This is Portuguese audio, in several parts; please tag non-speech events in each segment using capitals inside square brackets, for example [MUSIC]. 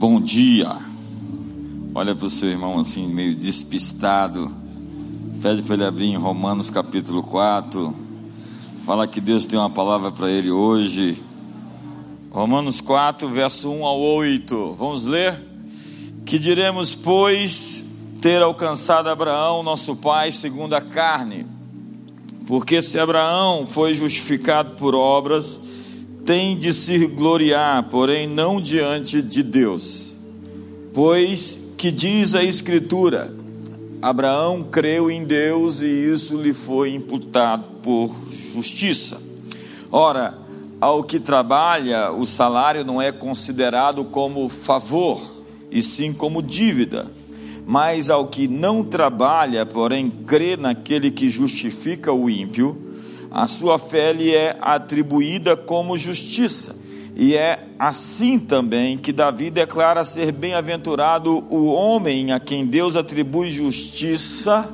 Bom dia. Olha para o seu irmão assim, meio despistado. Pede para ele abrir em Romanos capítulo 4. Fala que Deus tem uma palavra para ele hoje. Romanos 4, verso 1 ao 8. Vamos ler? Que diremos, pois, ter alcançado Abraão, nosso pai, segundo a carne? Porque se Abraão foi justificado por obras, tem de se gloriar, porém não diante de Deus. Pois que diz a Escritura: Abraão creu em Deus e isso lhe foi imputado por justiça. Ora, ao que trabalha, o salário não é considerado como favor, e sim como dívida. Mas ao que não trabalha, porém crê naquele que justifica o ímpio, a sua fé lhe é atribuída como justiça. E é assim também que Davi declara ser bem-aventurado o homem a quem Deus atribui justiça,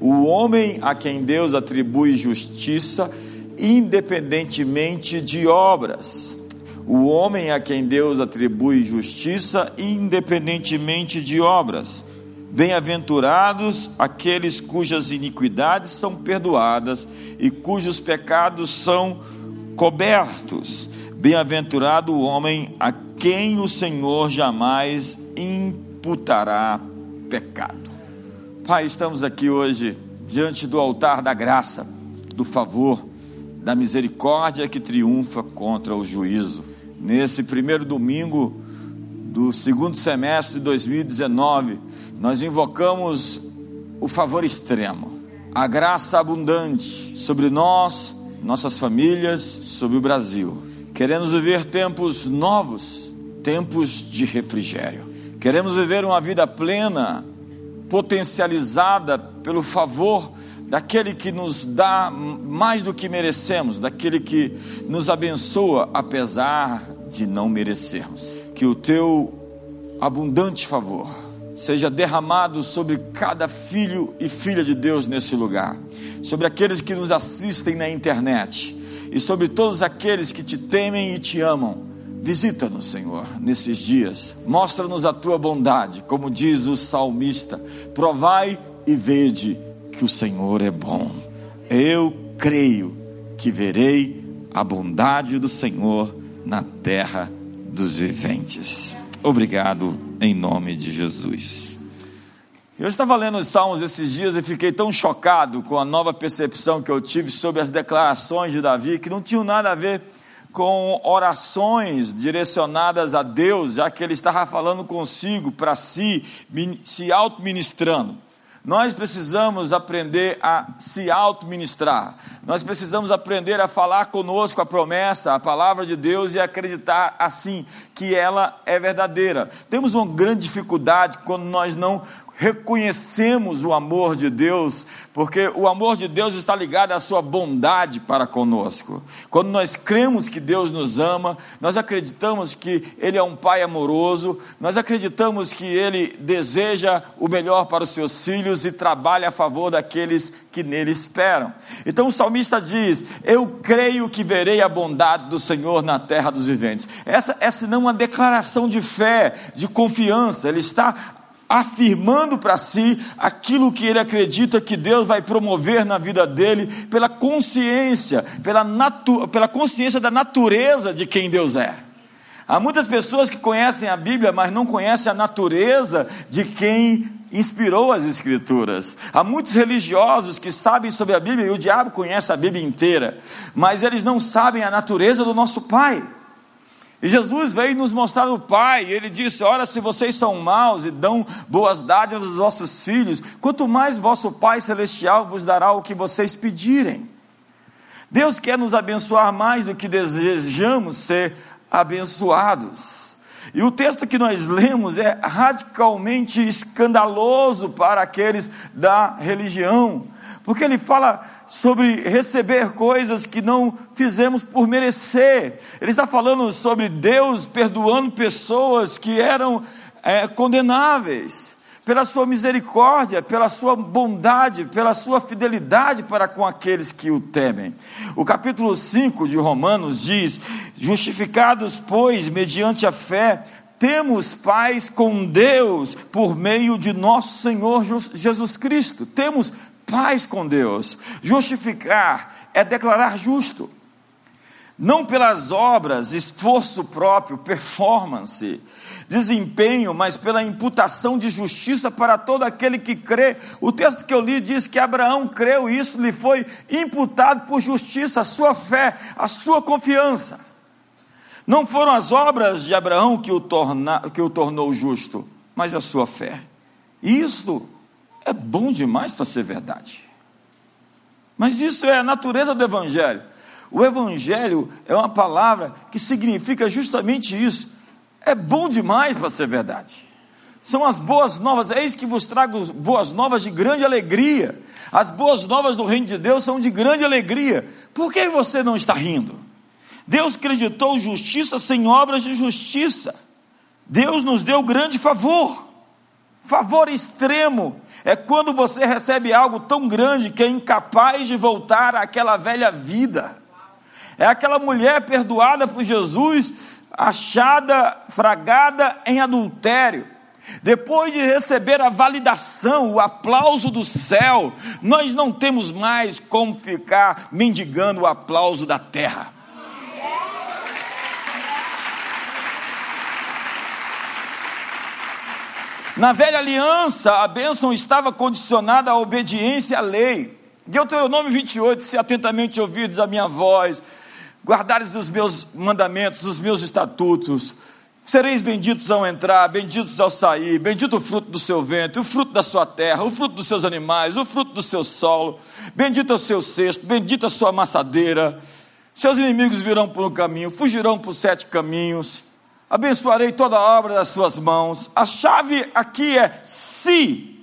o homem a quem Deus atribui justiça, independentemente de obras. O homem a quem Deus atribui justiça, independentemente de obras. Bem-aventurados aqueles cujas iniquidades são perdoadas e cujos pecados são cobertos. Bem-aventurado o homem a quem o Senhor jamais imputará pecado. Pai, estamos aqui hoje diante do altar da graça, do favor, da misericórdia que triunfa contra o juízo. Nesse primeiro domingo do segundo semestre de 2019, nós invocamos o favor extremo, a graça abundante sobre nós, nossas famílias, sobre o Brasil. Queremos viver tempos novos, tempos de refrigério. Queremos viver uma vida plena, potencializada pelo favor daquele que nos dá mais do que merecemos, daquele que nos abençoa apesar de não merecermos. Que o teu abundante favor seja derramado sobre cada filho e filha de Deus nesse lugar, sobre aqueles que nos assistem na internet e sobre todos aqueles que te temem e te amam. Visita-nos, Senhor, nesses dias. Mostra-nos a tua bondade, como diz o salmista: provai e vede que o Senhor é bom. Eu creio que verei a bondade do Senhor na terra dos viventes. Obrigado em nome de Jesus. Eu estava lendo os Salmos esses dias e fiquei tão chocado com a nova percepção que eu tive sobre as declarações de Davi, que não tinham nada a ver com orações direcionadas a Deus, já que ele estava falando consigo, para si, se auto-ministrando. Nós precisamos aprender a se auto-ministrar. Nós precisamos aprender a falar conosco a promessa, a palavra de Deus e acreditar assim que ela é verdadeira. Temos uma grande dificuldade quando nós não reconhecemos o amor de Deus, porque o amor de Deus está ligado à sua bondade para conosco. Quando nós cremos que Deus nos ama, nós acreditamos que Ele é um Pai amoroso, nós acreditamos que Ele deseja o melhor para os seus filhos e trabalha a favor daqueles que nele esperam. Então o salmista diz: Eu creio que verei a bondade do Senhor na terra dos viventes. Essa, é uma declaração de fé, de confiança, ele está afirmando para si aquilo que ele acredita que Deus vai promover na vida dele, pela consciência, pela, pela consciência da natureza de quem Deus é. Há muitas pessoas que conhecem a Bíblia, mas não conhecem a natureza de quem inspirou as Escrituras. Há muitos religiosos que sabem sobre a Bíblia, e o diabo conhece a Bíblia inteira, mas eles não sabem a natureza do nosso Pai. E Jesus veio nos mostrar o Pai, e ele disse: Ora, se vocês são maus e dão boas dádivas aos vossos filhos, quanto mais vosso Pai Celestial vos dará o que vocês pedirem. Deus quer nos abençoar mais do que desejamos ser abençoados. E o texto que nós lemos é radicalmente escandaloso para aqueles da religião porque ele fala sobre receber coisas que não fizemos por merecer. Ele está falando sobre Deus perdoando pessoas que eram é, condenáveis, pela sua misericórdia, pela sua bondade, pela sua fidelidade para com aqueles que o temem. O capítulo 5 de Romanos diz: Justificados, pois, mediante a fé, temos paz com Deus por meio de nosso Senhor Jesus Cristo. Temos paz com Deus. Justificar é declarar justo. Não pelas obras, esforço próprio, performance, desempenho, mas pela imputação de justiça para todo aquele que crê. O texto que eu li diz que Abraão creu e isso lhe foi imputado por justiça, a sua fé, a sua confiança. Não foram as obras de Abraão que o, torna, que o tornou justo, mas a sua fé. Isso é bom demais para ser verdade. Mas isso é a natureza do Evangelho. O Evangelho é uma palavra que significa justamente isso. É bom demais para ser verdade. São as boas novas, isso que vos trago boas novas de grande alegria. As boas novas do reino de Deus são de grande alegria. Por que você não está rindo? Deus acreditou justiça sem obras de justiça. Deus nos deu grande favor. Favor extremo é quando você recebe algo tão grande que é incapaz de voltar àquela velha vida. É aquela mulher perdoada por Jesus, achada, fragada em adultério. Depois de receber a validação, o aplauso do céu, nós não temos mais como ficar mendigando o aplauso da terra. Na velha aliança, a bênção estava condicionada à obediência à lei. Deuteronômio 28, se atentamente ouvides a minha voz, guardares os meus mandamentos, os meus estatutos, sereis benditos ao entrar, benditos ao sair, bendito o fruto do seu ventre, o fruto da sua terra, o fruto dos seus animais, o fruto do seu solo, bendito é o seu cesto, bendita a sua amassadeira. Seus inimigos virão por um caminho, fugirão por sete caminhos abençoarei toda a obra das suas mãos. A chave aqui é se.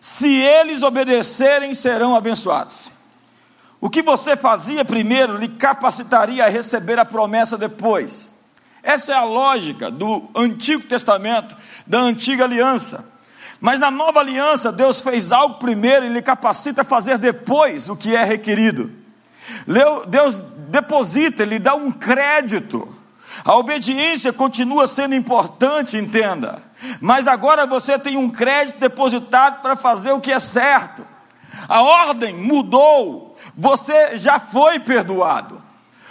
Se eles obedecerem, serão abençoados. O que você fazia primeiro lhe capacitaria a receber a promessa depois. Essa é a lógica do Antigo Testamento, da antiga aliança. Mas na nova aliança, Deus fez algo primeiro e lhe capacita a fazer depois o que é requerido. Deus deposita, lhe dá um crédito a obediência continua sendo importante, entenda. Mas agora você tem um crédito depositado para fazer o que é certo. A ordem mudou. Você já foi perdoado.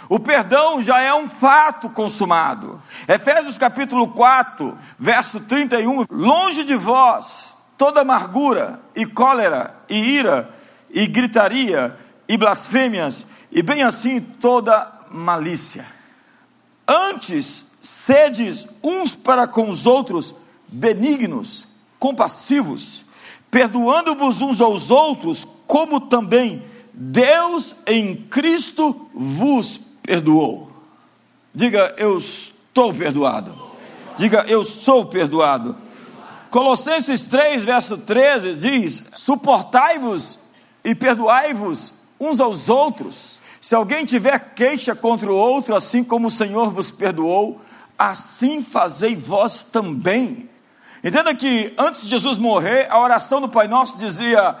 O perdão já é um fato consumado. Efésios capítulo 4, verso 31. Longe de vós toda amargura e cólera e ira e gritaria e blasfêmias e bem assim toda malícia Antes, sedes uns para com os outros benignos, compassivos, perdoando-vos uns aos outros, como também Deus em Cristo vos perdoou. Diga, eu estou perdoado. Diga, eu sou perdoado. Colossenses 3, verso 13 diz: Suportai-vos e perdoai-vos uns aos outros se alguém tiver queixa contra o outro, assim como o Senhor vos perdoou, assim fazei vós também. Entenda que antes de Jesus morrer, a oração do Pai Nosso dizia: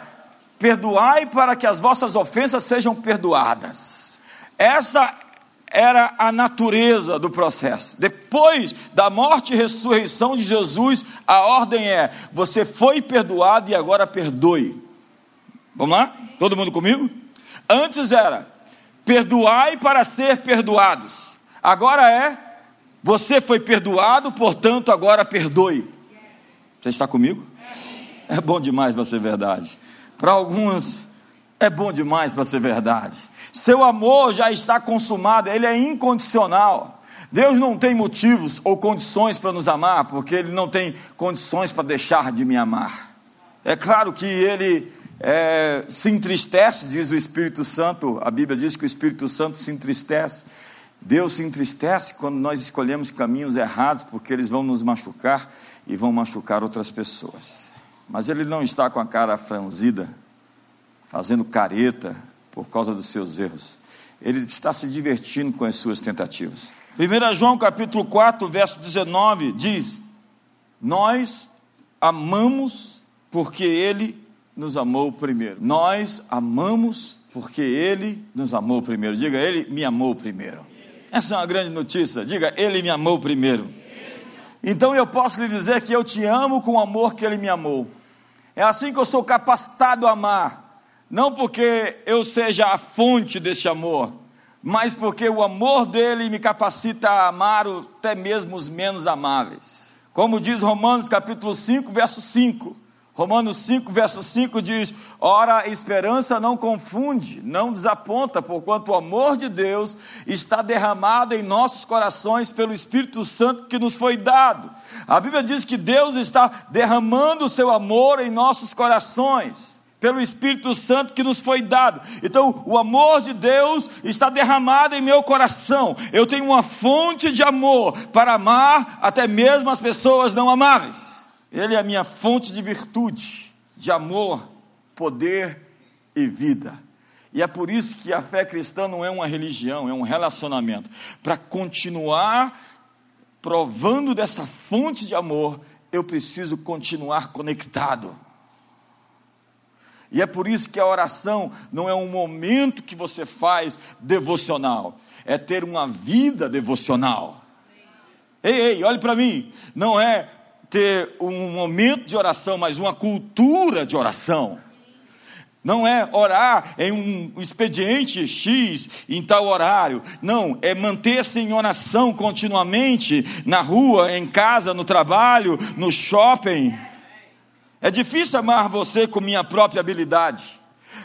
Perdoai para que as vossas ofensas sejam perdoadas. Essa era a natureza do processo. Depois da morte e ressurreição de Jesus, a ordem é: você foi perdoado e agora perdoe. Vamos lá? Todo mundo comigo? Antes era Perdoai para ser perdoados. Agora é, você foi perdoado, portanto, agora perdoe. Você está comigo? É bom demais para ser verdade. Para alguns, é bom demais para ser verdade. Seu amor já está consumado, ele é incondicional. Deus não tem motivos ou condições para nos amar, porque Ele não tem condições para deixar de me amar. É claro que Ele é, se entristece, diz o Espírito Santo, a Bíblia diz que o Espírito Santo se entristece. Deus se entristece quando nós escolhemos caminhos errados, porque eles vão nos machucar e vão machucar outras pessoas. Mas Ele não está com a cara franzida, fazendo careta por causa dos seus erros. Ele está se divertindo com as suas tentativas. 1 João capítulo 4, verso 19 diz: Nós amamos porque Ele nos amou primeiro. Nós amamos porque Ele nos amou primeiro. Diga, Ele me amou primeiro. Essa é uma grande notícia. Diga, Ele me amou primeiro. Então eu posso lhe dizer que eu te amo com o amor que ele me amou. É assim que eu sou capacitado a amar, não porque eu seja a fonte desse amor, mas porque o amor dele me capacita a amar até mesmo os menos amáveis. Como diz Romanos capítulo 5, verso 5. Romanos 5, verso 5 diz: Ora, a esperança não confunde, não desaponta, porquanto o amor de Deus está derramado em nossos corações pelo Espírito Santo que nos foi dado. A Bíblia diz que Deus está derramando o seu amor em nossos corações pelo Espírito Santo que nos foi dado. Então, o amor de Deus está derramado em meu coração. Eu tenho uma fonte de amor para amar até mesmo as pessoas não amáveis. Ele é a minha fonte de virtude, de amor, poder e vida. E é por isso que a fé cristã não é uma religião, é um relacionamento. Para continuar provando dessa fonte de amor, eu preciso continuar conectado. E é por isso que a oração não é um momento que você faz devocional, é ter uma vida devocional. Ei, ei, olhe para mim, não é ter um momento de oração, mas uma cultura de oração. Não é orar em um expediente X em tal horário. Não, é manter-se em oração continuamente na rua, em casa, no trabalho, no shopping. É difícil amar você com minha própria habilidade,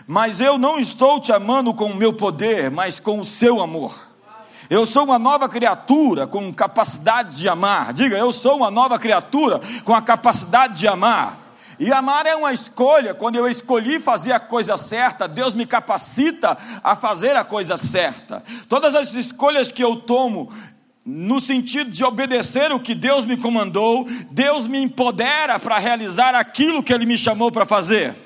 mas eu não estou te amando com o meu poder, mas com o seu amor. Eu sou uma nova criatura com capacidade de amar. Diga, eu sou uma nova criatura com a capacidade de amar. E amar é uma escolha. Quando eu escolhi fazer a coisa certa, Deus me capacita a fazer a coisa certa. Todas as escolhas que eu tomo no sentido de obedecer o que Deus me comandou, Deus me empodera para realizar aquilo que Ele me chamou para fazer.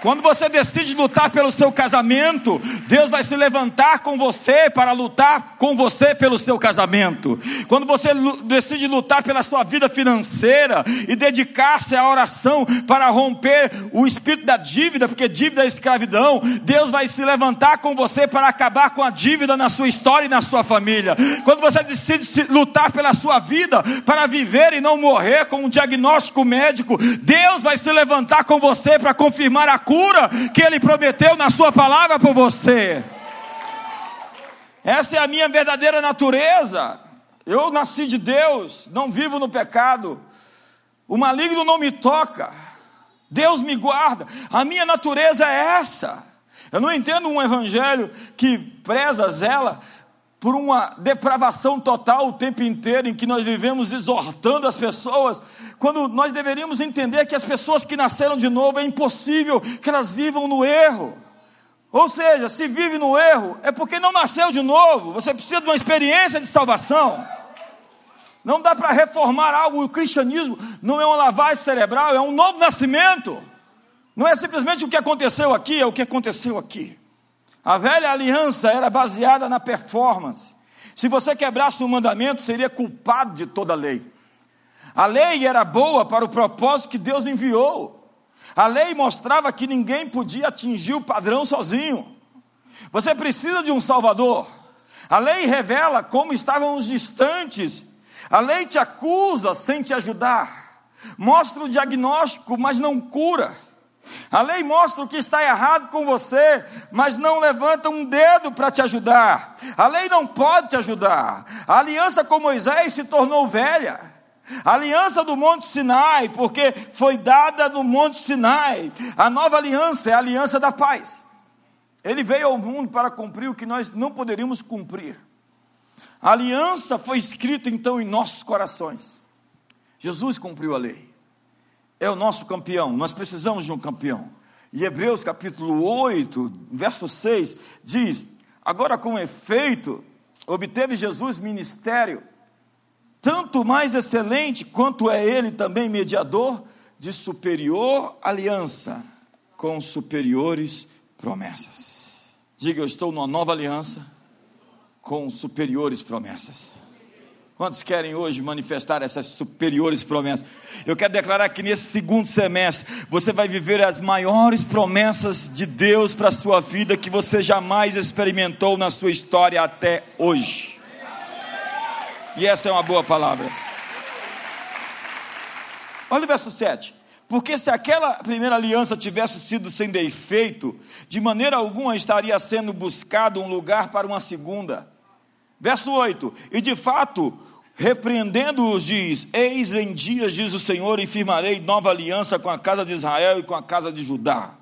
Quando você decide lutar pelo seu casamento, Deus vai se levantar com você para lutar com você pelo seu casamento. Quando você decide lutar pela sua vida financeira e dedicar-se à oração para romper o espírito da dívida, porque dívida é escravidão, Deus vai se levantar com você para acabar com a dívida na sua história e na sua família. Quando você decide lutar pela sua vida para viver e não morrer com um diagnóstico médico, Deus vai se levantar com você para confirmar a cura que Ele prometeu na Sua palavra por você. Essa é a minha verdadeira natureza. Eu nasci de Deus, não vivo no pecado. O maligno não me toca. Deus me guarda. A minha natureza é essa. Eu não entendo um evangelho que preza, zela por uma depravação total o tempo inteiro, em que nós vivemos exortando as pessoas, quando nós deveríamos entender que as pessoas que nasceram de novo é impossível que elas vivam no erro. Ou seja, se vive no erro, é porque não nasceu de novo, você precisa de uma experiência de salvação. Não dá para reformar algo, o cristianismo não é uma lavagem cerebral, é um novo nascimento. Não é simplesmente o que aconteceu aqui, é o que aconteceu aqui. A velha aliança era baseada na performance. Se você quebrasse um mandamento, seria culpado de toda a lei. A lei era boa para o propósito que Deus enviou. A lei mostrava que ninguém podia atingir o padrão sozinho. Você precisa de um Salvador. A lei revela como estavam os distantes. A lei te acusa sem te ajudar. Mostra o diagnóstico, mas não cura. A lei mostra o que está errado com você, mas não levanta um dedo para te ajudar. A lei não pode te ajudar. A aliança com Moisés se tornou velha. A aliança do Monte Sinai, porque foi dada no Monte Sinai. A nova aliança é a aliança da paz. Ele veio ao mundo para cumprir o que nós não poderíamos cumprir. A aliança foi escrita então em nossos corações. Jesus cumpriu a lei é o nosso campeão, nós precisamos de um campeão. E Hebreus capítulo 8, verso 6 diz: Agora com efeito, obteve Jesus ministério, tanto mais excelente quanto é ele também mediador de superior aliança, com superiores promessas. Diga, eu estou numa nova aliança com superiores promessas. Quantos querem hoje manifestar essas superiores promessas? Eu quero declarar que nesse segundo semestre você vai viver as maiores promessas de Deus para a sua vida que você jamais experimentou na sua história até hoje. E essa é uma boa palavra. Olha o verso 7. Porque se aquela primeira aliança tivesse sido sem defeito, de maneira alguma estaria sendo buscado um lugar para uma segunda. Verso 8: E de fato, repreendendo-os, diz: Eis em dias, diz o Senhor, e firmarei nova aliança com a casa de Israel e com a casa de Judá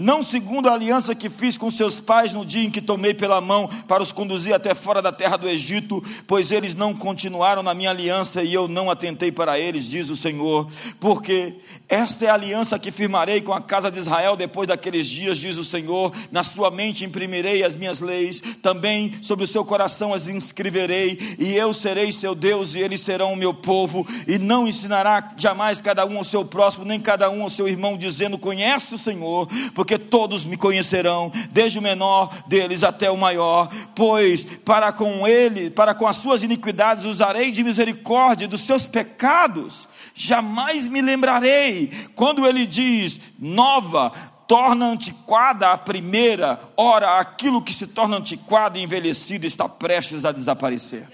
não segundo a aliança que fiz com seus pais no dia em que tomei pela mão para os conduzir até fora da terra do Egito, pois eles não continuaram na minha aliança e eu não atentei para eles, diz o Senhor, porque esta é a aliança que firmarei com a casa de Israel depois daqueles dias, diz o Senhor, na sua mente imprimirei as minhas leis, também sobre o seu coração as inscreverei, e eu serei seu Deus e eles serão o meu povo, e não ensinará jamais cada um ao seu próximo, nem cada um ao seu irmão, dizendo: Conhece o Senhor, porque todos me conhecerão, desde o menor deles até o maior, pois para com ele, para com as suas iniquidades usarei de misericórdia dos seus pecados, jamais me lembrarei. Quando ele diz nova, torna antiquada a primeira, ora, aquilo que se torna antiquado e envelhecido está prestes a desaparecer.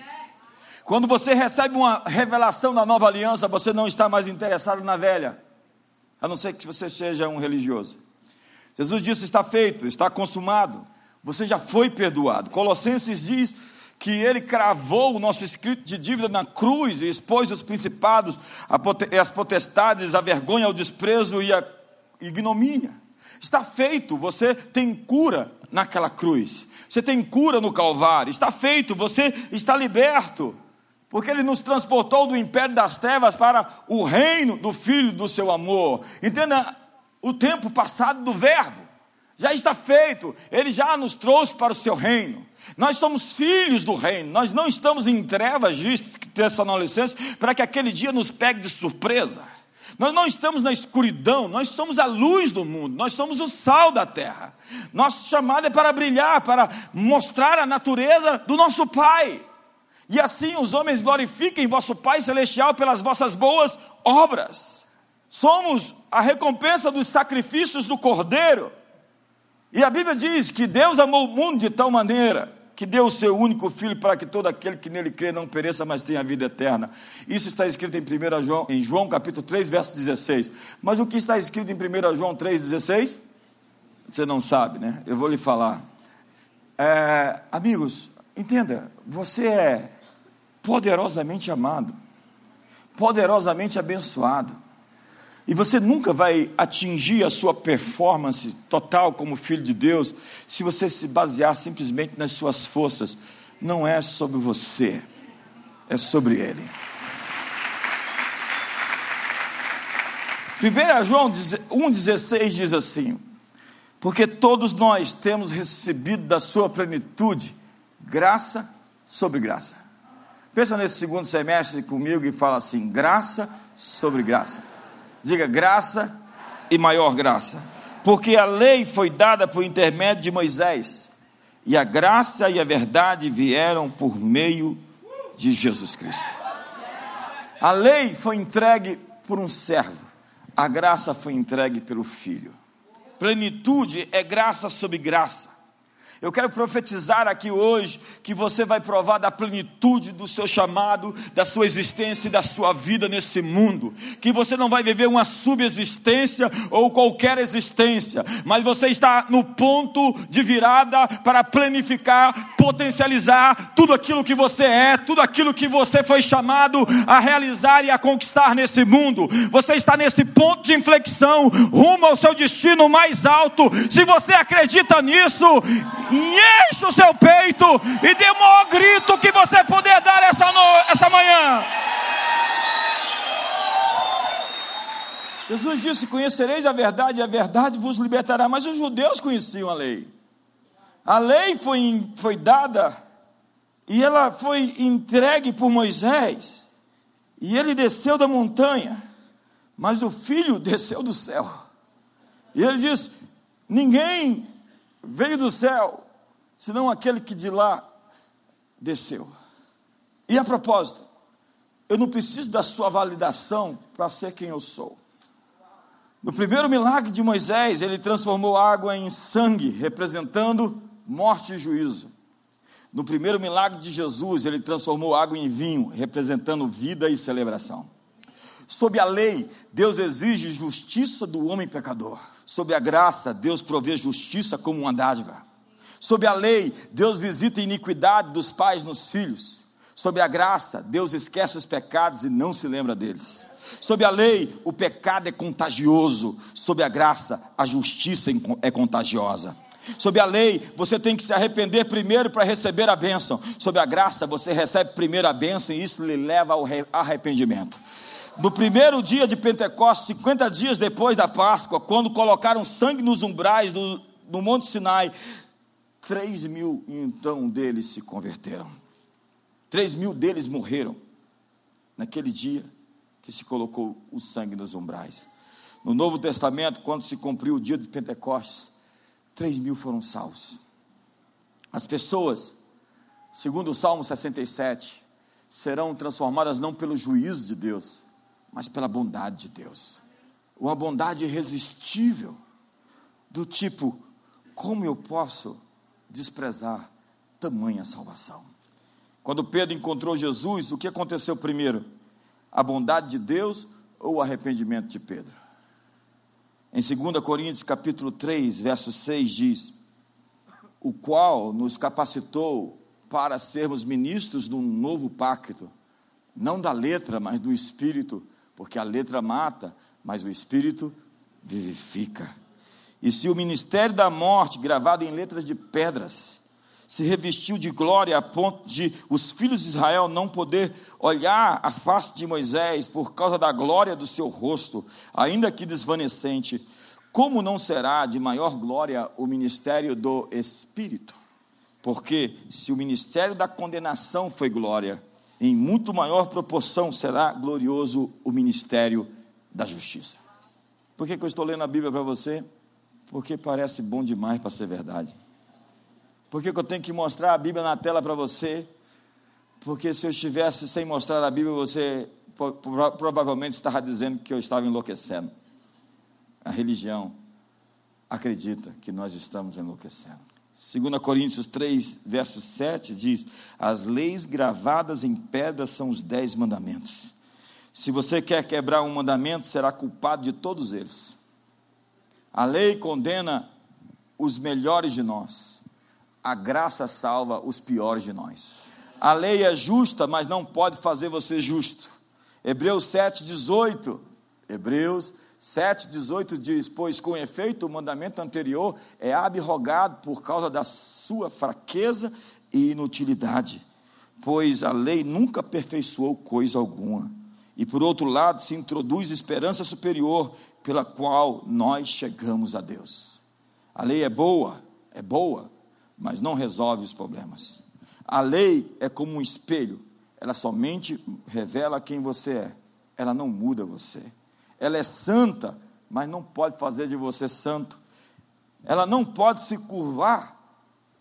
Quando você recebe uma revelação da nova aliança, você não está mais interessado na velha, a não ser que você seja um religioso. Jesus disse: está feito, está consumado, você já foi perdoado. Colossenses diz que ele cravou o nosso escrito de dívida na cruz e expôs os principados, as potestades, a vergonha, o desprezo e a ignomínia. Está feito, você tem cura naquela cruz, você tem cura no Calvário, está feito, você está liberto, porque ele nos transportou do império das trevas para o reino do Filho do seu amor. Entenda o tempo passado do Verbo. Já está feito, ele já nos trouxe para o seu reino. Nós somos filhos do reino, nós não estamos em trevas, Tessalonicenses, para que aquele dia nos pegue de surpresa. Nós não estamos na escuridão, nós somos a luz do mundo, nós somos o sal da terra. Nosso chamado é para brilhar, para mostrar a natureza do nosso Pai. E assim os homens glorifiquem vosso Pai Celestial pelas vossas boas obras. Somos a recompensa dos sacrifícios do Cordeiro. E a Bíblia diz que Deus amou o mundo de tal maneira que deu o seu único filho para que todo aquele que nele crê não pereça, mas tenha vida eterna. Isso está escrito em 1 João, em João capítulo 3, verso 16. Mas o que está escrito em 1 João 3, 16? Você não sabe, né? Eu vou lhe falar. É, amigos, entenda, você é poderosamente amado, poderosamente abençoado. E você nunca vai atingir a sua performance total como filho de Deus se você se basear simplesmente nas suas forças. Não é sobre você, é sobre Ele. 1 João 1,16 diz assim: Porque todos nós temos recebido da sua plenitude graça sobre graça. Pensa nesse segundo semestre comigo e fala assim: graça sobre graça. Diga graça e maior graça. Porque a lei foi dada por intermédio de Moisés, e a graça e a verdade vieram por meio de Jesus Cristo. A lei foi entregue por um servo, a graça foi entregue pelo Filho. Plenitude é graça sobre graça. Eu quero profetizar aqui hoje que você vai provar da plenitude do seu chamado, da sua existência e da sua vida nesse mundo. Que você não vai viver uma subexistência ou qualquer existência, mas você está no ponto de virada para planificar, potencializar tudo aquilo que você é, tudo aquilo que você foi chamado a realizar e a conquistar nesse mundo. Você está nesse ponto de inflexão rumo ao seu destino mais alto. Se você acredita nisso, enche o seu peito e dê o maior grito que você puder dar essa, no... essa manhã. Jesus disse: Conhecereis a verdade, e a verdade vos libertará. Mas os judeus conheciam a lei. A lei foi, foi dada e ela foi entregue por Moisés. E ele desceu da montanha, mas o filho [LAUGHS] desceu do céu. E ele diz: Ninguém veio do céu, senão aquele que de lá desceu. E a propósito, eu não preciso da sua validação para ser quem eu sou. No primeiro milagre de Moisés, ele transformou água em sangue, representando morte e juízo. No primeiro milagre de Jesus, ele transformou água em vinho, representando vida e celebração. Sob a lei, Deus exige justiça do homem pecador. Sob a graça, Deus provê justiça como uma dádiva. Sob a lei, Deus visita a iniquidade dos pais nos filhos. Sob a graça, Deus esquece os pecados e não se lembra deles. Sob a lei, o pecado é contagioso. Sob a graça, a justiça é contagiosa. Sob a lei, você tem que se arrepender primeiro para receber a bênção. Sob a graça, você recebe primeiro a bênção e isso lhe leva ao arrependimento. No primeiro dia de Pentecostes, 50 dias depois da Páscoa, quando colocaram sangue nos umbrais do, do Monte Sinai, 3 mil então deles se converteram. 3 mil deles morreram naquele dia que se colocou o sangue nos umbrais. No Novo Testamento, quando se cumpriu o dia de Pentecostes, 3 mil foram salvos. As pessoas, segundo o Salmo 67, serão transformadas não pelo juízo de Deus, mas pela bondade de Deus. Uma bondade irresistível, do tipo: como eu posso desprezar tamanha salvação? Quando Pedro encontrou Jesus, o que aconteceu primeiro? A bondade de Deus ou o arrependimento de Pedro? Em 2 Coríntios capítulo 3, verso 6 diz: "O qual nos capacitou para sermos ministros de um novo pacto, não da letra, mas do espírito, porque a letra mata, mas o espírito vivifica." E se o ministério da morte, gravado em letras de pedras, se revestiu de glória a ponto de os filhos de Israel não poder olhar a face de Moisés por causa da glória do seu rosto, ainda que desvanecente, como não será de maior glória o ministério do Espírito? Porque se o ministério da condenação foi glória, em muito maior proporção será glorioso o ministério da justiça. Por que, que eu estou lendo a Bíblia para você? Porque parece bom demais para ser verdade. Por que, que eu tenho que mostrar a Bíblia na tela para você? Porque se eu estivesse sem mostrar a Bíblia, você provavelmente estava dizendo que eu estava enlouquecendo. A religião acredita que nós estamos enlouquecendo. 2 Coríntios 3, verso 7 diz: As leis gravadas em pedra são os dez mandamentos. Se você quer quebrar um mandamento, será culpado de todos eles. A lei condena os melhores de nós a graça salva os piores de nós. A lei é justa, mas não pode fazer você justo. Hebreus 7,18. Hebreus 7,18 diz: Pois com efeito o mandamento anterior é abrogado por causa da sua fraqueza e inutilidade, pois a lei nunca aperfeiçoou coisa alguma. E por outro lado, se introduz esperança superior pela qual nós chegamos a Deus. A lei é boa, é boa, mas não resolve os problemas. A lei é como um espelho, ela somente revela quem você é, ela não muda você. Ela é santa, mas não pode fazer de você santo. Ela não pode se curvar,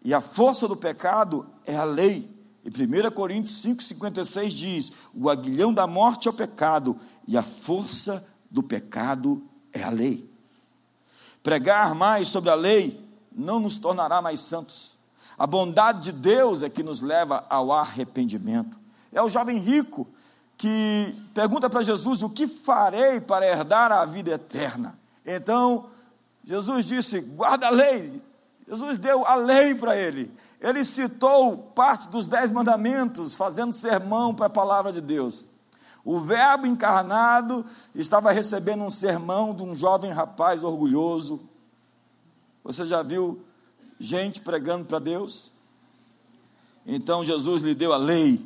e a força do pecado é a lei. E 1 Coríntios 5,56 diz: O aguilhão da morte é o pecado, e a força do pecado é a lei. Pregar mais sobre a lei não nos tornará mais santos. A bondade de Deus é que nos leva ao arrependimento. É o jovem rico que pergunta para Jesus: O que farei para herdar a vida eterna? Então, Jesus disse: Guarda a lei. Jesus deu a lei para ele. Ele citou parte dos dez mandamentos, fazendo sermão para a palavra de Deus. O Verbo encarnado estava recebendo um sermão de um jovem rapaz orgulhoso, você já viu gente pregando para Deus? Então Jesus lhe deu a lei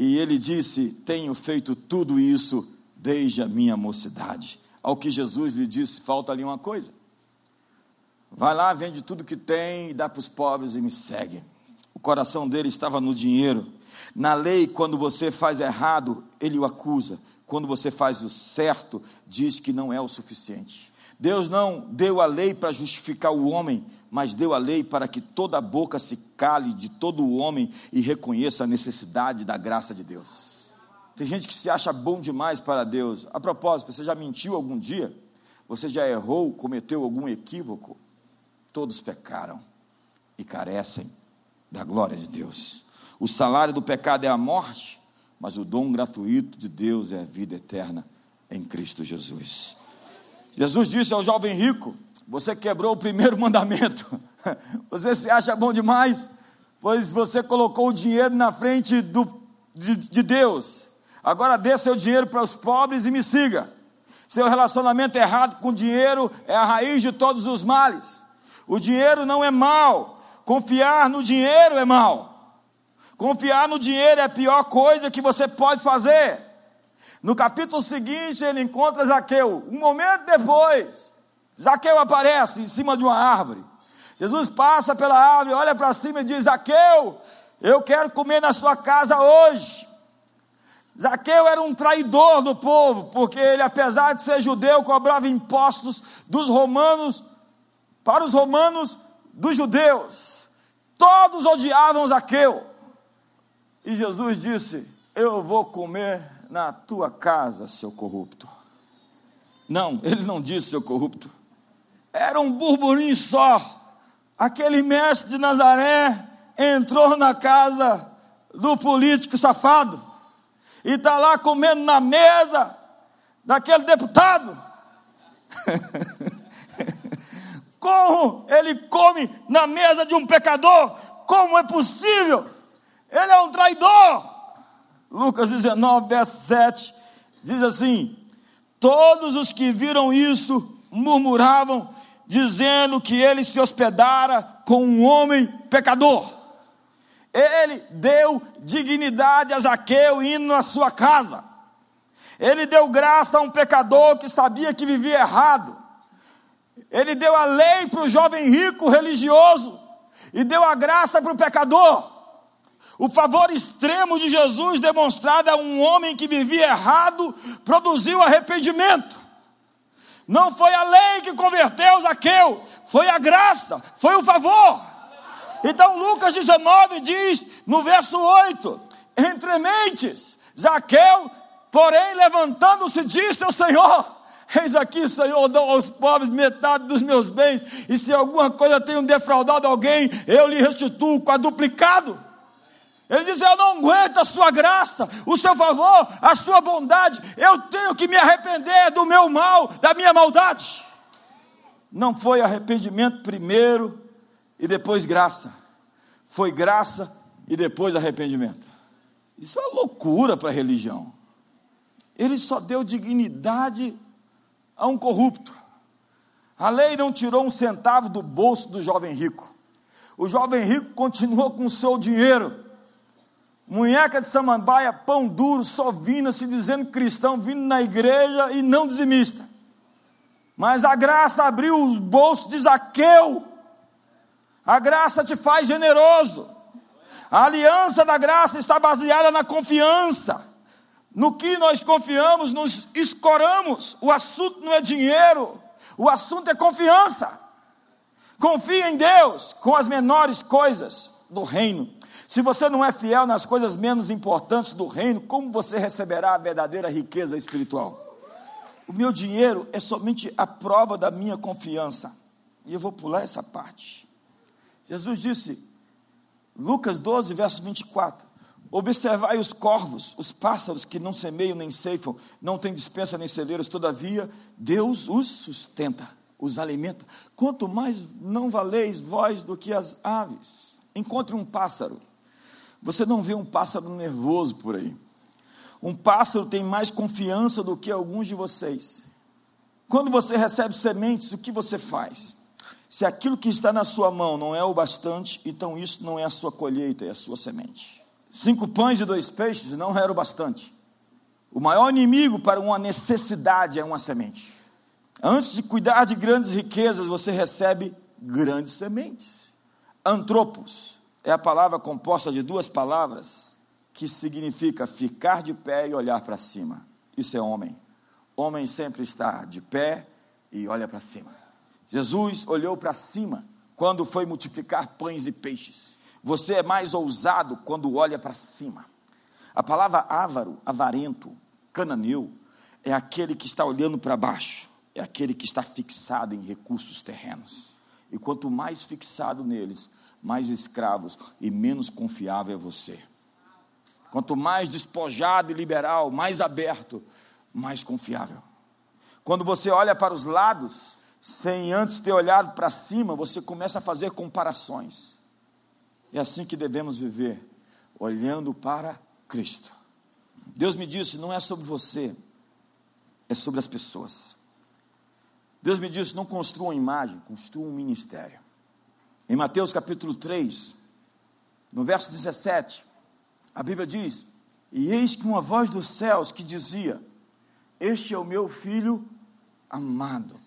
e ele disse: Tenho feito tudo isso desde a minha mocidade. Ao que Jesus lhe disse: Falta ali uma coisa. Vai lá, vende tudo que tem e dá para os pobres e me segue. O coração dele estava no dinheiro. Na lei, quando você faz errado, ele o acusa. Quando você faz o certo, diz que não é o suficiente. Deus não deu a lei para justificar o homem, mas deu a lei para que toda boca se cale de todo o homem e reconheça a necessidade da graça de Deus. Tem gente que se acha bom demais para Deus. A propósito, você já mentiu algum dia? Você já errou, cometeu algum equívoco? Todos pecaram e carecem da glória de Deus. O salário do pecado é a morte, mas o dom gratuito de Deus é a vida eterna em Cristo Jesus. Jesus disse ao jovem rico: Você quebrou o primeiro [LAUGHS] mandamento. Você se acha bom demais? Pois você colocou o dinheiro na frente do, de, de Deus. Agora dê seu dinheiro para os pobres e me siga. Seu relacionamento errado com o dinheiro é a raiz de todos os males. O dinheiro não é mal, confiar no dinheiro é mal. Confiar no dinheiro é a pior coisa que você pode fazer. No capítulo seguinte, ele encontra Zaqueu. Um momento depois, Zaqueu aparece em cima de uma árvore. Jesus passa pela árvore, olha para cima e diz: Zaqueu, eu quero comer na sua casa hoje. Zaqueu era um traidor do povo, porque ele, apesar de ser judeu, cobrava impostos dos romanos, para os romanos dos judeus. Todos odiavam Zaqueu. E Jesus disse: Eu vou comer na tua casa, seu corrupto. Não, ele não disse seu corrupto. Era um burburinho só. Aquele mestre de Nazaré entrou na casa do político safado e está lá comendo na mesa daquele deputado. [LAUGHS] Como ele come na mesa de um pecador? Como é possível? Ele é um traidor. Lucas 19, verso 7, diz assim: Todos os que viram isso murmuravam, dizendo que ele se hospedara com um homem pecador. Ele deu dignidade a Zaqueu indo na sua casa. Ele deu graça a um pecador que sabia que vivia errado. Ele deu a lei para o jovem rico religioso e deu a graça para o pecador. O favor extremo de Jesus demonstrado a um homem que vivia errado produziu arrependimento. Não foi a lei que converteu Zaqueu, foi a graça, foi o favor. Então Lucas 19 diz no verso 8: Entre mentes, Zaqueu, porém levantando-se, disse ao Senhor: Eis aqui, Senhor, dou aos pobres metade dos meus bens, e se alguma coisa tenho defraudado alguém, eu lhe restituo quadruplicado. Ele diz: Eu não aguento a sua graça, o seu favor, a sua bondade. Eu tenho que me arrepender do meu mal, da minha maldade. Não foi arrependimento primeiro e depois graça. Foi graça e depois arrependimento. Isso é uma loucura para a religião. Ele só deu dignidade a um corrupto. A lei não tirou um centavo do bolso do jovem rico. O jovem rico continuou com o seu dinheiro Munheca de samambaia, pão duro, só vindo, se dizendo cristão, vindo na igreja e não dizimista. Mas a graça abriu os bolsos de Zaqueu. A graça te faz generoso. A aliança da graça está baseada na confiança. No que nós confiamos, nos escoramos. O assunto não é dinheiro, o assunto é confiança. Confie em Deus com as menores coisas do reino. Se você não é fiel nas coisas menos importantes do reino, como você receberá a verdadeira riqueza espiritual? O meu dinheiro é somente a prova da minha confiança. E eu vou pular essa parte. Jesus disse, Lucas 12, verso 24: Observai os corvos, os pássaros que não semeiam nem ceifam, não têm dispensa nem celeiros, todavia Deus os sustenta, os alimenta. Quanto mais não valeis vós do que as aves. Encontre um pássaro você não vê um pássaro nervoso por aí. Um pássaro tem mais confiança do que alguns de vocês. Quando você recebe sementes, o que você faz? Se aquilo que está na sua mão não é o bastante, então isso não é a sua colheita, é a sua semente. Cinco pães e dois peixes não era o bastante. O maior inimigo para uma necessidade é uma semente. Antes de cuidar de grandes riquezas, você recebe grandes sementes. Antropos é a palavra composta de duas palavras que significa ficar de pé e olhar para cima. Isso é homem. Homem sempre está de pé e olha para cima. Jesus olhou para cima quando foi multiplicar pães e peixes. Você é mais ousado quando olha para cima. A palavra avaro, avarento, cananeu, é aquele que está olhando para baixo, é aquele que está fixado em recursos terrenos. E quanto mais fixado neles, mais escravos e menos confiável é você. Quanto mais despojado e liberal, mais aberto, mais confiável. Quando você olha para os lados, sem antes ter olhado para cima, você começa a fazer comparações. É assim que devemos viver, olhando para Cristo. Deus me disse: não é sobre você, é sobre as pessoas. Deus me disse: não construa uma imagem, construa um ministério. Em Mateus capítulo 3, no verso 17, a Bíblia diz: E eis que uma voz dos céus que dizia: Este é o meu filho amado,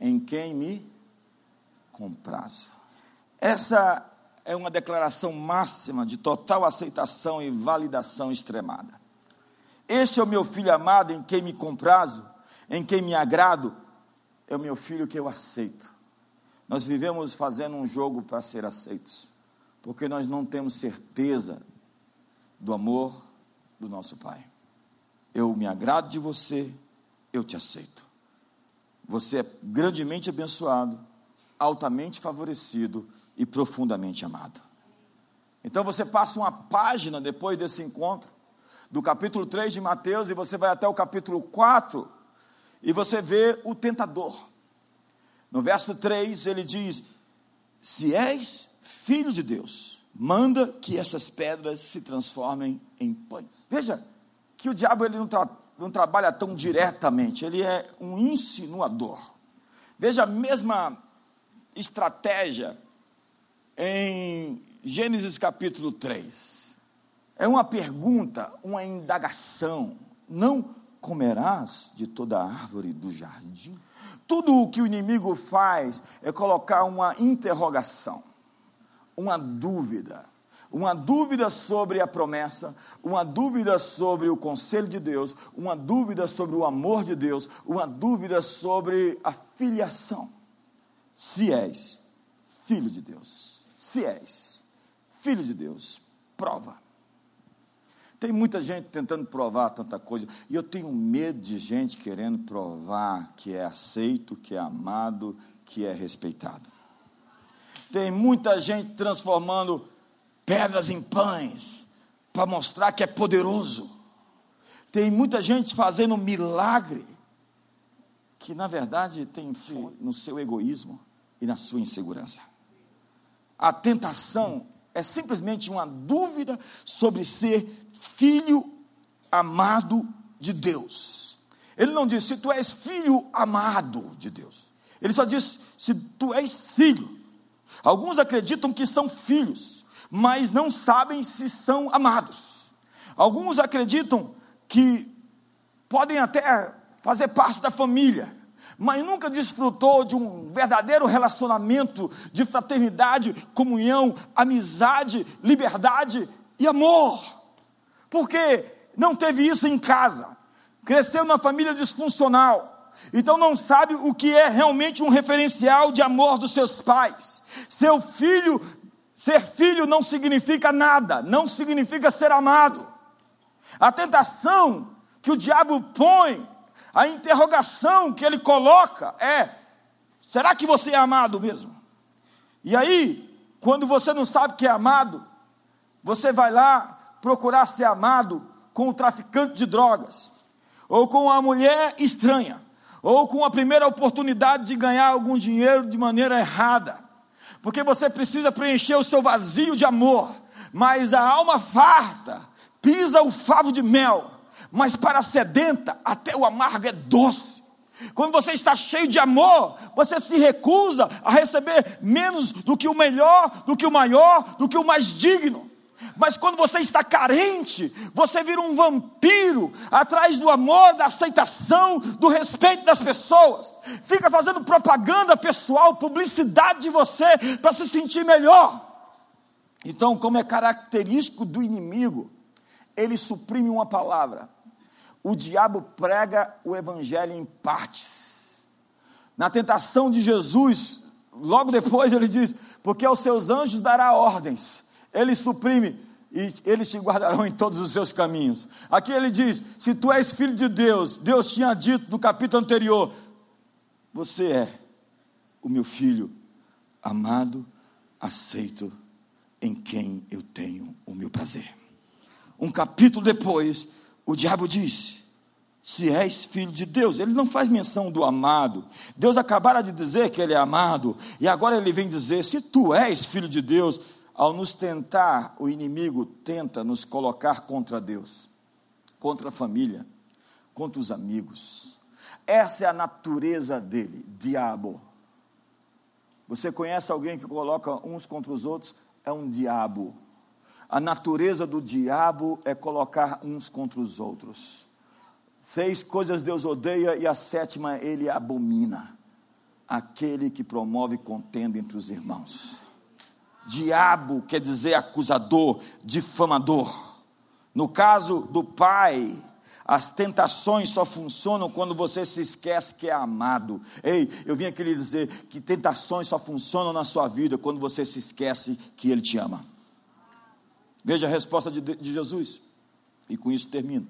em quem me comprazo. Essa é uma declaração máxima de total aceitação e validação extremada. Este é o meu filho amado, em quem me comprazo, em quem me agrado, é o meu filho que eu aceito. Nós vivemos fazendo um jogo para ser aceitos, porque nós não temos certeza do amor do nosso Pai. Eu me agrado de você, eu te aceito. Você é grandemente abençoado, altamente favorecido e profundamente amado. Então você passa uma página depois desse encontro, do capítulo 3 de Mateus, e você vai até o capítulo 4, e você vê o tentador. No verso 3 ele diz: Se és filho de Deus, manda que essas pedras se transformem em pães. Veja que o diabo ele não, tra não trabalha tão diretamente, ele é um insinuador. Veja a mesma estratégia em Gênesis capítulo 3. É uma pergunta, uma indagação. Não comerás de toda árvore do jardim? Tudo o que o inimigo faz é colocar uma interrogação, uma dúvida, uma dúvida sobre a promessa, uma dúvida sobre o conselho de Deus, uma dúvida sobre o amor de Deus, uma dúvida sobre a filiação. Se és filho de Deus, se és filho de Deus, prova. Tem muita gente tentando provar tanta coisa, e eu tenho medo de gente querendo provar que é aceito, que é amado, que é respeitado. Tem muita gente transformando pedras em pães para mostrar que é poderoso. Tem muita gente fazendo milagre que na verdade tem no seu egoísmo e na sua insegurança. A tentação é simplesmente uma dúvida sobre ser filho amado de Deus. Ele não diz se tu és filho amado de Deus. Ele só diz se tu és filho. Alguns acreditam que são filhos, mas não sabem se são amados. Alguns acreditam que podem até fazer parte da família, mas nunca desfrutou de um verdadeiro relacionamento de fraternidade, comunhão, amizade, liberdade e amor. Porque não teve isso em casa, cresceu numa família disfuncional, então não sabe o que é realmente um referencial de amor dos seus pais. Seu filho, ser filho não significa nada, não significa ser amado. A tentação que o diabo põe a interrogação que ele coloca é: será que você é amado mesmo? E aí, quando você não sabe que é amado, você vai lá procurar ser amado com o traficante de drogas, ou com a mulher estranha, ou com a primeira oportunidade de ganhar algum dinheiro de maneira errada, porque você precisa preencher o seu vazio de amor, mas a alma farta pisa o favo de mel mas para a sedenta, até o amargo é doce. Quando você está cheio de amor, você se recusa a receber menos do que o melhor, do que o maior, do que o mais digno. Mas quando você está carente, você vira um vampiro atrás do amor, da aceitação, do respeito das pessoas. Fica fazendo propaganda pessoal, publicidade de você para se sentir melhor. Então, como é característico do inimigo, ele suprime uma palavra o diabo prega o evangelho em partes. Na tentação de Jesus, logo depois ele diz: Porque aos seus anjos dará ordens, ele suprime e eles te guardarão em todos os seus caminhos. Aqui ele diz: Se tu és filho de Deus, Deus tinha dito no capítulo anterior: Você é o meu filho amado, aceito, em quem eu tenho o meu prazer. Um capítulo depois, o diabo disse: se és filho de Deus. Ele não faz menção do amado. Deus acabara de dizer que ele é amado, e agora ele vem dizer: se tu és filho de Deus, ao nos tentar, o inimigo tenta nos colocar contra Deus, contra a família, contra os amigos. Essa é a natureza dele, diabo. Você conhece alguém que coloca uns contra os outros? É um diabo. A natureza do diabo é colocar uns contra os outros. Seis coisas Deus odeia e a sétima ele abomina. Aquele que promove contenda entre os irmãos. Diabo quer dizer acusador, difamador. No caso do pai, as tentações só funcionam quando você se esquece que é amado. Ei, eu vim aqui lhe dizer que tentações só funcionam na sua vida quando você se esquece que Ele te ama. Veja a resposta de, de Jesus, e com isso termino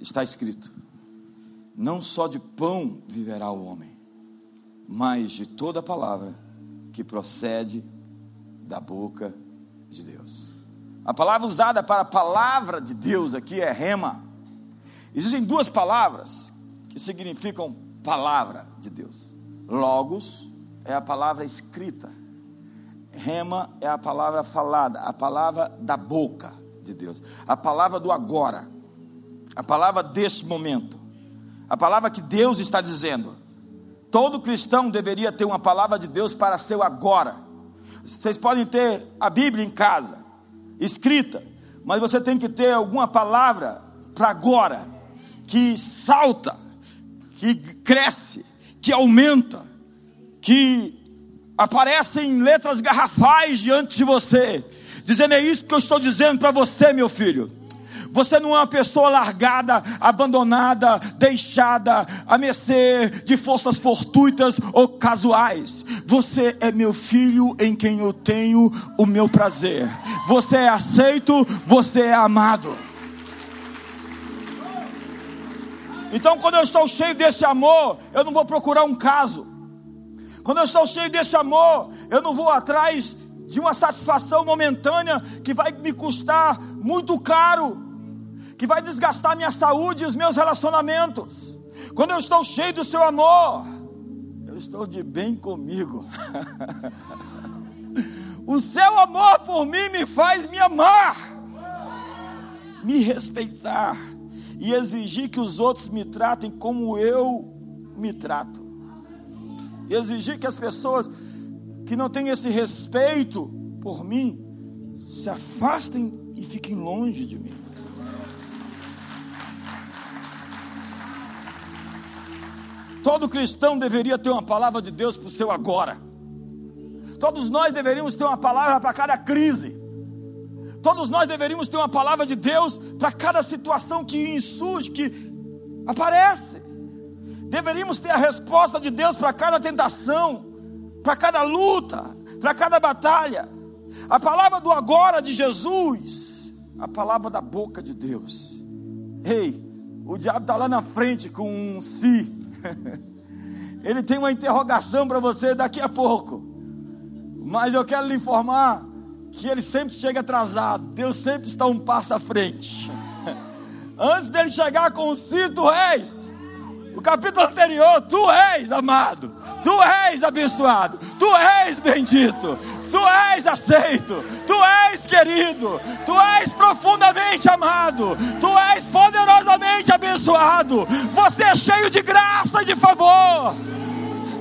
está escrito: não só de pão viverá o homem, mas de toda palavra que procede da boca de Deus. A palavra usada para a palavra de Deus aqui é rema. Existem duas palavras que significam palavra de Deus. Logos é a palavra escrita. Rema é a palavra falada, a palavra da boca de Deus, a palavra do agora a palavra deste momento, a palavra que Deus está dizendo. Todo cristão deveria ter uma palavra de Deus para seu agora. Vocês podem ter a Bíblia em casa, escrita, mas você tem que ter alguma palavra para agora, que salta, que cresce, que aumenta, que aparece em letras garrafais diante de você, dizendo: É isso que eu estou dizendo para você, meu filho. Você não é uma pessoa largada, abandonada, deixada a mercê de forças fortuitas ou casuais. Você é meu filho em quem eu tenho o meu prazer. Você é aceito, você é amado. Então, quando eu estou cheio desse amor, eu não vou procurar um caso. Quando eu estou cheio desse amor, eu não vou atrás de uma satisfação momentânea que vai me custar muito caro que vai desgastar minha saúde e os meus relacionamentos. Quando eu estou cheio do seu amor, eu estou de bem comigo. [LAUGHS] o seu amor por mim me faz me amar, me respeitar e exigir que os outros me tratem como eu me trato. Exigir que as pessoas que não têm esse respeito por mim se afastem e fiquem longe de mim. Todo cristão deveria ter uma palavra de Deus para o seu agora. Todos nós deveríamos ter uma palavra para cada crise. Todos nós deveríamos ter uma palavra de Deus para cada situação que insurge, que aparece. Deveríamos ter a resposta de Deus para cada tentação, para cada luta, para cada batalha. A palavra do agora de Jesus, a palavra da boca de Deus. Ei, o diabo está lá na frente com um si [LAUGHS] Ele tem uma interrogação para você daqui a pouco. Mas eu quero lhe informar que ele sempre chega atrasado. Deus sempre está um passo à frente. [LAUGHS] Antes dele chegar com o si, tu és. O capítulo anterior, tu és amado, tu és abençoado, tu és bendito, tu és aceito, tu és querido, tu és profundamente amado, tu és poderosamente abençoado, você é cheio de graça e de favor.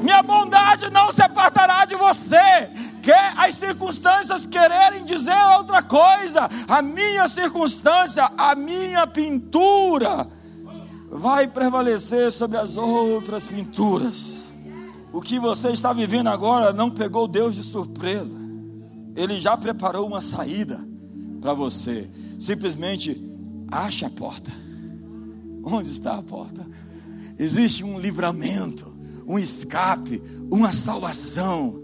Minha bondade não se apartará de você. Quer as circunstâncias quererem dizer outra coisa, a minha circunstância, a minha pintura vai prevalecer sobre as outras pinturas. O que você está vivendo agora não pegou Deus de surpresa. Ele já preparou uma saída para você. Simplesmente ache a porta. Onde está a porta? Existe um livramento, um escape, uma salvação.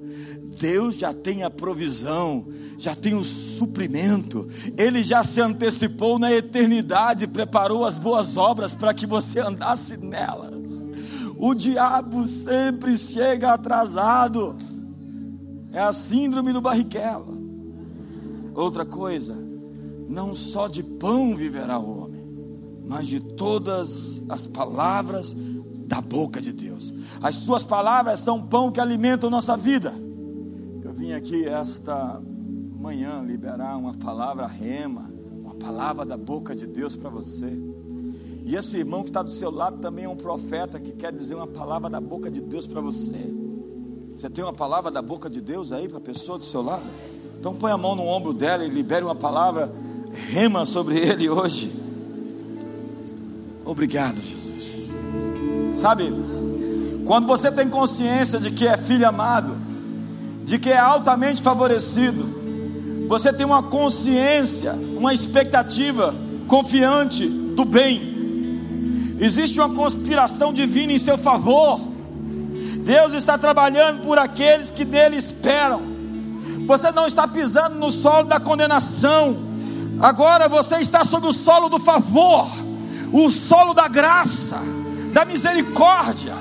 Deus já tem a provisão, já tem o suprimento, Ele já se antecipou na eternidade, preparou as boas obras para que você andasse nelas. O diabo sempre chega atrasado, é a síndrome do Barrichello. Outra coisa, não só de pão viverá o homem, mas de todas as palavras da boca de Deus. As suas palavras são pão que alimenta a nossa vida. Aqui esta manhã liberar uma palavra rema, uma palavra da boca de Deus para você. E esse irmão que está do seu lado também é um profeta que quer dizer uma palavra da boca de Deus para você. Você tem uma palavra da boca de Deus aí para a pessoa do seu lado? Então põe a mão no ombro dela e libere uma palavra rema sobre ele hoje. Obrigado, Jesus. Sabe, quando você tem consciência de que é filho amado, de que é altamente favorecido, você tem uma consciência, uma expectativa confiante do bem. Existe uma conspiração divina em seu favor. Deus está trabalhando por aqueles que nele esperam. Você não está pisando no solo da condenação. Agora você está sobre o solo do favor, o solo da graça, da misericórdia.